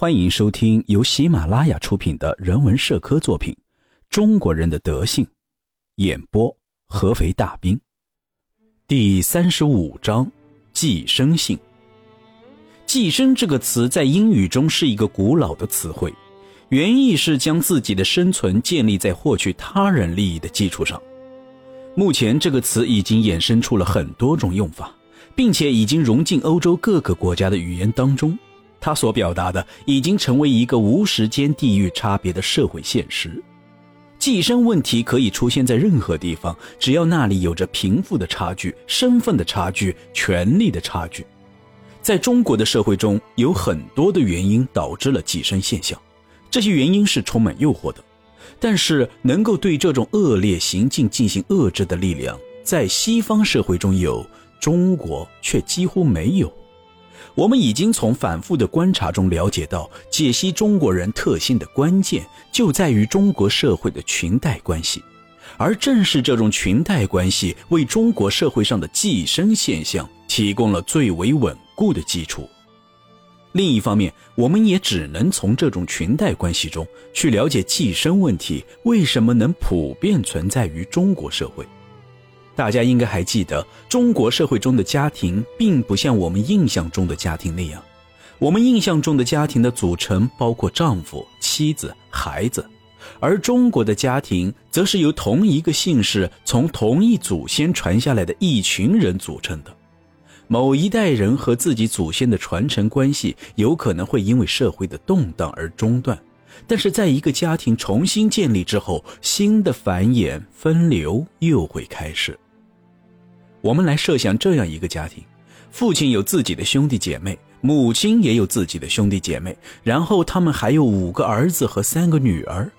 欢迎收听由喜马拉雅出品的人文社科作品《中国人的德性》，演播合肥大兵。第三十五章：寄生性。寄生这个词在英语中是一个古老的词汇，原意是将自己的生存建立在获取他人利益的基础上。目前，这个词已经衍生出了很多种用法，并且已经融进欧洲各个国家的语言当中。他所表达的已经成为一个无时间、地域差别的社会现实。寄生问题可以出现在任何地方，只要那里有着贫富的差距、身份的差距、权力的差距。在中国的社会中，有很多的原因导致了寄生现象，这些原因是充满诱惑的，但是能够对这种恶劣行径进行遏制的力量，在西方社会中有，中国却几乎没有。我们已经从反复的观察中了解到，解析中国人特性的关键就在于中国社会的裙带关系，而正是这种裙带关系，为中国社会上的寄生现象提供了最为稳固的基础。另一方面，我们也只能从这种裙带关系中去了解寄生问题为什么能普遍存在于中国社会。大家应该还记得，中国社会中的家庭并不像我们印象中的家庭那样。我们印象中的家庭的组成包括丈夫、妻子、孩子，而中国的家庭则是由同一个姓氏、从同一祖先传下来的一群人组成的。某一代人和自己祖先的传承关系有可能会因为社会的动荡而中断，但是在一个家庭重新建立之后，新的繁衍分流又会开始。我们来设想这样一个家庭：父亲有自己的兄弟姐妹，母亲也有自己的兄弟姐妹，然后他们还有五个儿子和三个女儿。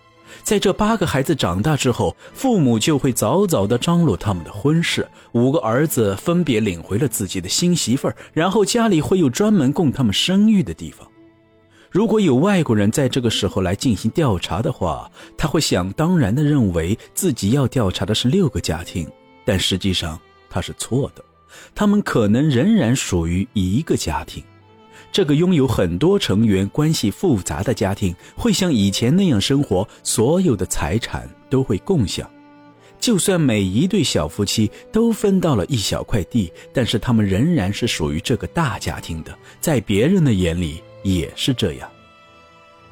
在这八个孩子长大之后，父母就会早早地张罗他们的婚事，五个儿子分别领回了自己的新媳妇儿，然后家里会有专门供他们生育的地方。如果有外国人在这个时候来进行调查的话，他会想当然地认为自己要调查的是六个家庭，但实际上。他是错的，他们可能仍然属于一个家庭。这个拥有很多成员、关系复杂的家庭会像以前那样生活，所有的财产都会共享。就算每一对小夫妻都分到了一小块地，但是他们仍然是属于这个大家庭的，在别人的眼里也是这样。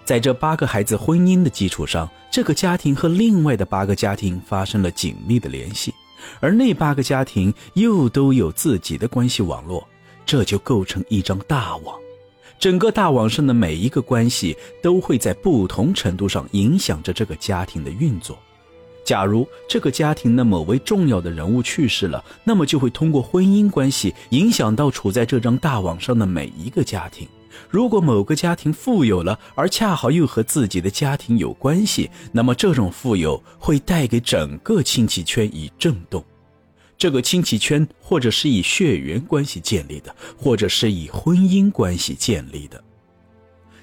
在这八个孩子婚姻的基础上，这个家庭和另外的八个家庭发生了紧密的联系。而那八个家庭又都有自己的关系网络，这就构成一张大网。整个大网上的每一个关系都会在不同程度上影响着这个家庭的运作。假如这个家庭的某位重要的人物去世了，那么就会通过婚姻关系影响到处在这张大网上的每一个家庭。如果某个家庭富有了，而恰好又和自己的家庭有关系，那么这种富有会带给整个亲戚圈以震动。这个亲戚圈或者是以血缘关系建立的，或者是以婚姻关系建立的。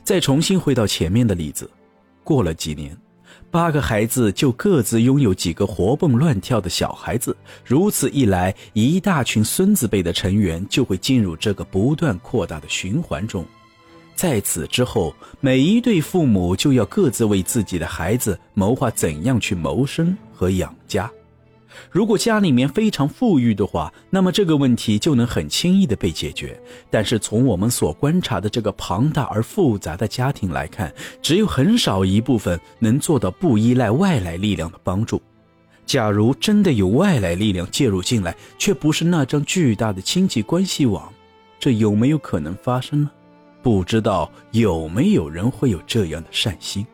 再重新回到前面的例子，过了几年，八个孩子就各自拥有几个活蹦乱跳的小孩子，如此一来，一大群孙子辈的成员就会进入这个不断扩大的循环中。在此之后，每一对父母就要各自为自己的孩子谋划怎样去谋生和养家。如果家里面非常富裕的话，那么这个问题就能很轻易的被解决。但是从我们所观察的这个庞大而复杂的家庭来看，只有很少一部分能做到不依赖外来力量的帮助。假如真的有外来力量介入进来，却不是那张巨大的亲戚关系网，这有没有可能发生呢？不知道有没有人会有这样的善心。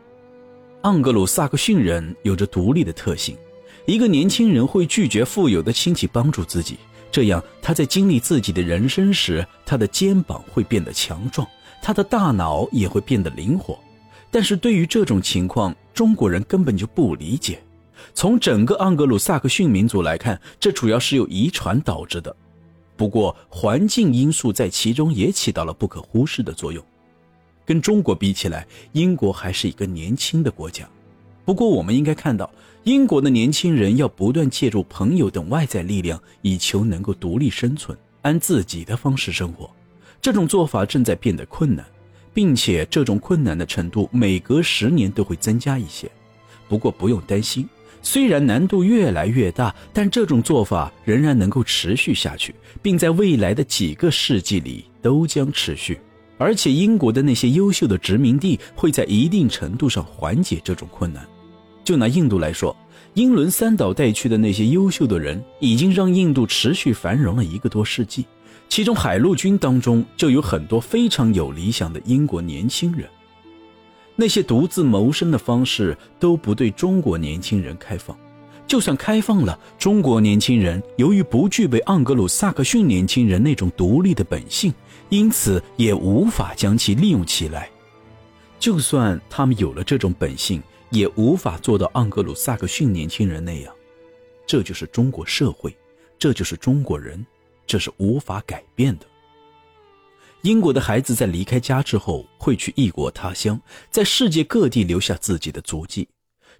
盎格鲁撒克逊人有着独立的特性，一个年轻人会拒绝富有的亲戚帮助自己，这样他在经历自己的人生时，他的肩膀会变得强壮，他的大脑也会变得灵活。但是对于这种情况，中国人根本就不理解。从整个盎格鲁撒克逊民族来看，这主要是由遗传导致的。不过，环境因素在其中也起到了不可忽视的作用。跟中国比起来，英国还是一个年轻的国家。不过，我们应该看到，英国的年轻人要不断借助朋友等外在力量，以求能够独立生存，按自己的方式生活。这种做法正在变得困难，并且这种困难的程度每隔十年都会增加一些。不过不用担心，虽然难度越来越大，但这种做法仍然能够持续下去，并在未来的几个世纪里都将持续。而且英国的那些优秀的殖民地会在一定程度上缓解这种困难。就拿印度来说，英伦三岛带去的那些优秀的人，已经让印度持续繁荣了一个多世纪。其中海陆军当中就有很多非常有理想的英国年轻人。那些独自谋生的方式都不对中国年轻人开放，就算开放了，中国年轻人由于不具备盎格鲁撒克逊年轻人那种独立的本性，因此也无法将其利用起来。就算他们有了这种本性，也无法做到盎格鲁撒克逊年轻人那样。这就是中国社会，这就是中国人，这是无法改变的。英国的孩子在离开家之后，会去异国他乡，在世界各地留下自己的足迹。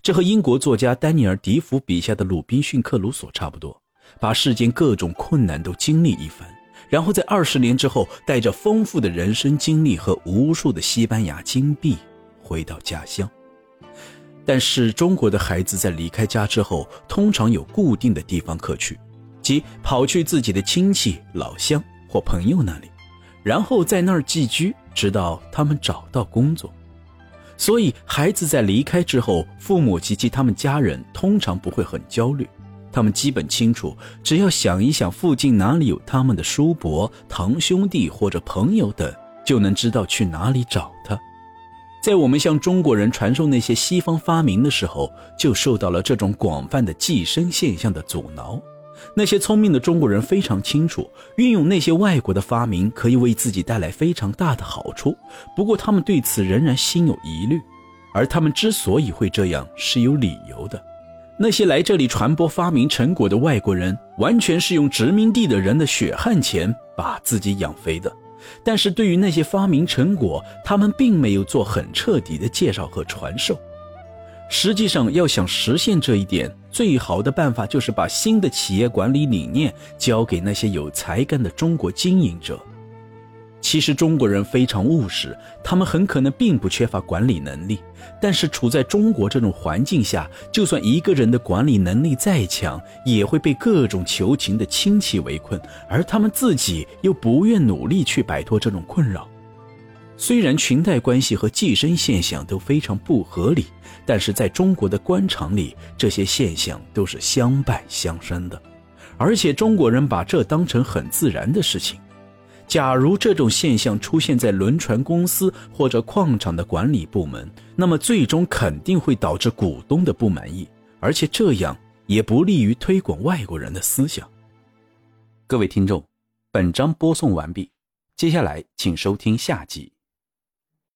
这和英国作家丹尼尔·迪福笔下的鲁滨逊·克鲁索差不多，把世间各种困难都经历一番，然后在二十年之后，带着丰富的人生经历和无数的西班牙金币回到家乡。但是中国的孩子在离开家之后，通常有固定的地方可去，即跑去自己的亲戚、老乡或朋友那里。然后在那儿寄居，直到他们找到工作。所以，孩子在离开之后，父母及其他们家人通常不会很焦虑。他们基本清楚，只要想一想附近哪里有他们的叔伯、堂兄弟或者朋友等，就能知道去哪里找他。在我们向中国人传授那些西方发明的时候，就受到了这种广泛的寄生现象的阻挠。那些聪明的中国人非常清楚，运用那些外国的发明可以为自己带来非常大的好处。不过，他们对此仍然心有疑虑，而他们之所以会这样是有理由的。那些来这里传播发明成果的外国人，完全是用殖民地的人的血汗钱把自己养肥的。但是对于那些发明成果，他们并没有做很彻底的介绍和传授。实际上，要想实现这一点，最好的办法就是把新的企业管理理念交给那些有才干的中国经营者。其实中国人非常务实，他们很可能并不缺乏管理能力，但是处在中国这种环境下，就算一个人的管理能力再强，也会被各种求情的亲戚围困，而他们自己又不愿努力去摆脱这种困扰。虽然裙带关系和寄生现象都非常不合理，但是在中国的官场里，这些现象都是相伴相生的，而且中国人把这当成很自然的事情。假如这种现象出现在轮船公司或者矿场的管理部门，那么最终肯定会导致股东的不满意，而且这样也不利于推广外国人的思想。各位听众，本章播送完毕，接下来请收听下集。